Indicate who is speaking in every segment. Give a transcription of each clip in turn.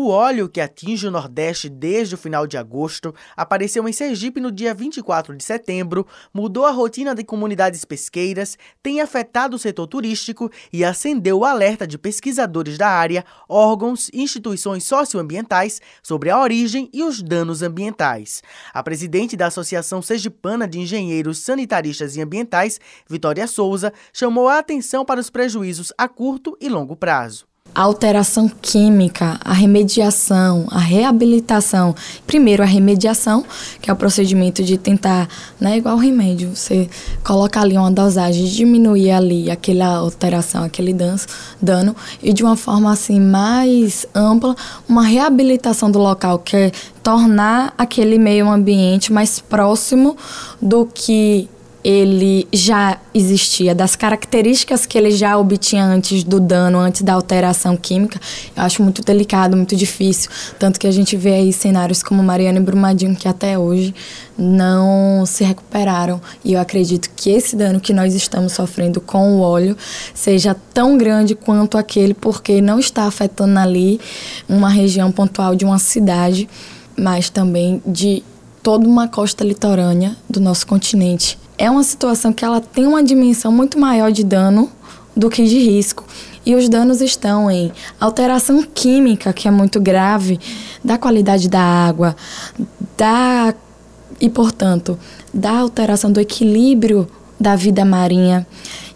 Speaker 1: O óleo que atinge o Nordeste desde o final de agosto apareceu em Sergipe no dia 24 de setembro, mudou a rotina de comunidades pesqueiras, tem afetado o setor turístico e acendeu o alerta de pesquisadores da área, órgãos e instituições socioambientais sobre a origem e os danos ambientais. A presidente da Associação Sergipana de Engenheiros Sanitaristas e Ambientais, Vitória Souza, chamou a atenção para os prejuízos a curto e longo prazo
Speaker 2: a alteração química, a remediação, a reabilitação. Primeiro, a remediação, que é o procedimento de tentar, né, igual remédio, você coloca ali uma dosagem, diminuir ali aquela alteração, aquele dano, e de uma forma assim mais ampla, uma reabilitação do local, que é tornar aquele meio ambiente mais próximo do que ele já existia, das características que ele já obtinha antes do dano, antes da alteração química, eu acho muito delicado, muito difícil. Tanto que a gente vê aí cenários como Mariana e Brumadinho que até hoje não se recuperaram. E eu acredito que esse dano que nós estamos sofrendo com o óleo seja tão grande quanto aquele, porque não está afetando ali uma região pontual de uma cidade, mas também de toda uma costa litorânea do nosso continente é uma situação que ela tem uma dimensão muito maior de dano do que de risco. E os danos estão em alteração química, que é muito grave, da qualidade da água, da e, portanto, da alteração do equilíbrio da vida marinha.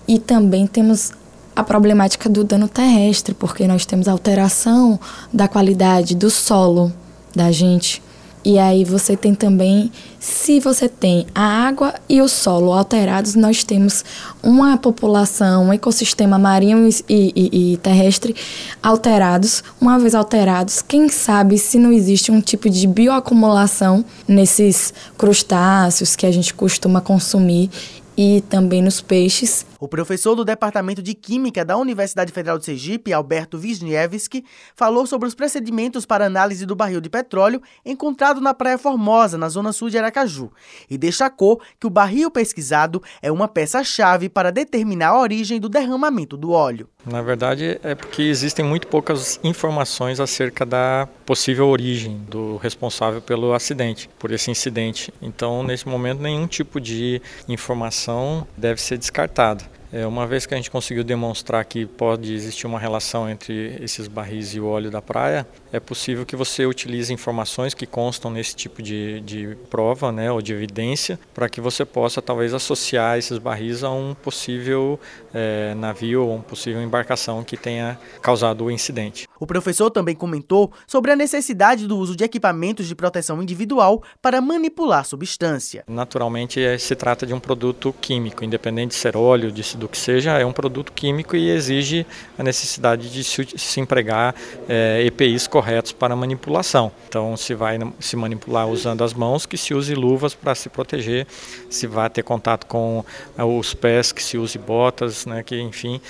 Speaker 2: E também temos a problemática do dano terrestre, porque nós temos alteração da qualidade do solo da gente. E aí você tem também, se você tem a água e o solo alterados, nós temos uma população, um ecossistema marinho e, e, e, terrestre alterados. Uma vez alterados, quem sabe se não existe um tipo de bioacumulação nesses crustáceos que a gente costuma consumir e também nos peixes.
Speaker 1: O professor do Departamento de Química da Universidade Federal de Sergipe, Alberto Wisniewski, falou sobre os procedimentos para análise do barril de petróleo encontrado na Praia Formosa, na zona sul de Aracaju, e destacou que o barril pesquisado é uma peça-chave para determinar a origem do derramamento do óleo.
Speaker 3: Na verdade, é porque existem muito poucas informações acerca da possível origem do responsável pelo acidente, por esse incidente. Então, nesse momento, nenhum tipo de informação deve ser descartada. É, uma vez que a gente conseguiu demonstrar que pode existir uma relação entre esses barris e o óleo da praia, é possível que você utilize informações que constam nesse tipo de, de prova né, ou de evidência para que você possa talvez associar esses barris a um possível é, navio ou uma possível embarcação que tenha causado o incidente.
Speaker 1: O professor também comentou sobre a necessidade do uso de equipamentos de proteção individual para manipular a substância.
Speaker 3: Naturalmente, é, se trata de um produto químico, independente de ser óleo, de do que seja, é um produto químico e exige a necessidade de se, empregar é, EPIs corretos para manipulação. Então, se vai se manipular usando as mãos, que se use luvas para se proteger. Se vai ter contato com é, os pés, que se use botas, né, que enfim,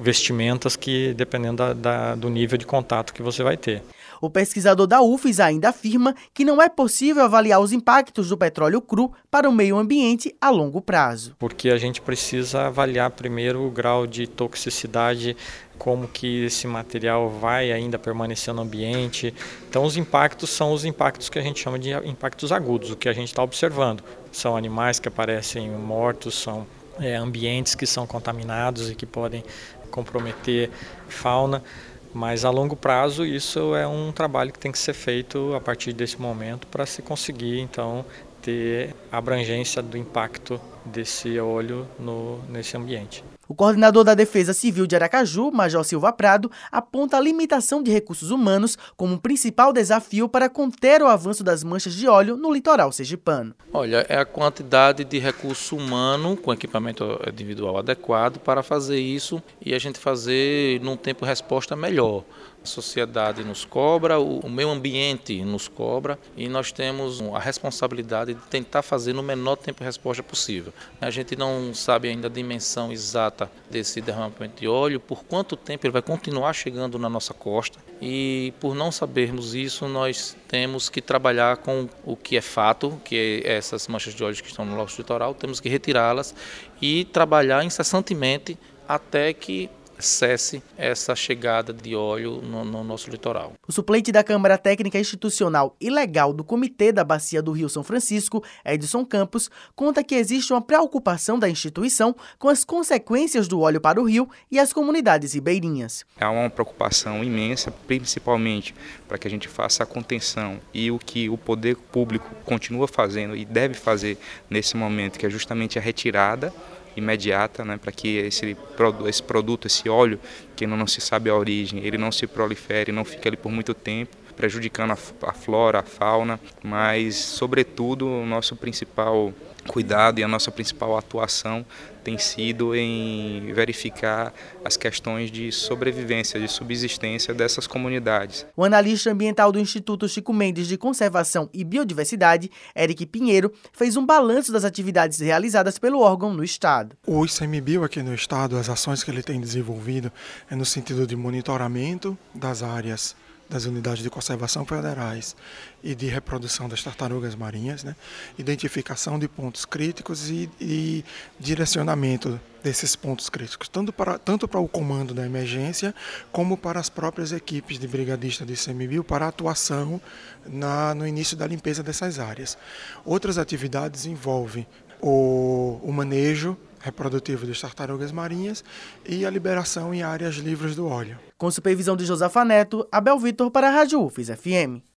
Speaker 3: vestimentas que dependendo da, da, do nível de contato que você vai ter.
Speaker 1: O pesquisador da UFES ainda afirma que não é possível avaliar os impactos do petróleo cru para o meio ambiente a longo prazo.
Speaker 3: Porque a gente precisa avaliar primeiro o grau de toxicidade como que esse material vai ainda permanecer no ambiente. Então os impactos são os impactos que a gente chama de impactos agudos, o que a gente está observando. São animais que aparecem mortos, são é, ambientes que são contaminados e que podem comprometer fauna. Mas a longo prazo isso é um trabalho que tem que ser feito a partir desse momento para se conseguir então ter a abrangência do impacto desse óleo no, nesse ambiente.
Speaker 1: O coordenador da Defesa Civil de Aracaju, Major Silva Prado, aponta a limitação de recursos humanos como um principal desafio para conter o avanço das manchas de óleo no litoral sergipano.
Speaker 4: Olha, é a quantidade de recurso humano com equipamento individual adequado para fazer isso e a gente fazer num tempo resposta melhor. A sociedade nos cobra, o meio ambiente nos cobra e nós temos a responsabilidade de tentar fazer no menor tempo de resposta possível. A gente não sabe ainda a dimensão exata desse derramamento de óleo, por quanto tempo ele vai continuar chegando na nossa costa e por não sabermos isso, nós temos que trabalhar com o que é fato, que é essas manchas de óleo que estão no nosso litoral, temos que retirá-las e trabalhar incessantemente até que cesse essa chegada de óleo no, no nosso litoral.
Speaker 1: O suplente da Câmara Técnica Institucional e Legal do Comitê da Bacia do Rio São Francisco, Edson Campos, conta que existe uma preocupação da instituição com as consequências do óleo para o rio e as comunidades ribeirinhas.
Speaker 5: Há uma preocupação imensa, principalmente para que a gente faça a contenção e o que o poder público continua fazendo e deve fazer nesse momento, que é justamente a retirada imediata, né, para que esse, esse produto, esse óleo, que não, não se sabe a origem, ele não se prolifere, não fique ali por muito tempo, prejudicando a, a flora, a fauna, mas, sobretudo, o nosso principal cuidado e a nossa principal atuação tem sido em verificar as questões de sobrevivência, de subsistência dessas comunidades.
Speaker 1: O analista ambiental do Instituto Chico Mendes de Conservação e Biodiversidade, Eric Pinheiro, fez um balanço das atividades realizadas pelo órgão no estado.
Speaker 6: O ICMBio aqui no estado, as ações que ele tem desenvolvido é no sentido de monitoramento das áreas das unidades de conservação federais e de reprodução das tartarugas marinhas, né? identificação de pontos críticos e, e, direcionamento desses pontos críticos, tanto para, tanto para o comando da emergência, como para as próprias equipes de brigadista de ICMBio para atuação na, no início da limpeza dessas áreas. Outras atividades envolvem o, o manejo reprodutivo das tartarugas marinhas e a liberação em áreas livres do óleo.
Speaker 1: Com supervisão de Josafa Neto, Abel Vitor para a Rádio UFES FM.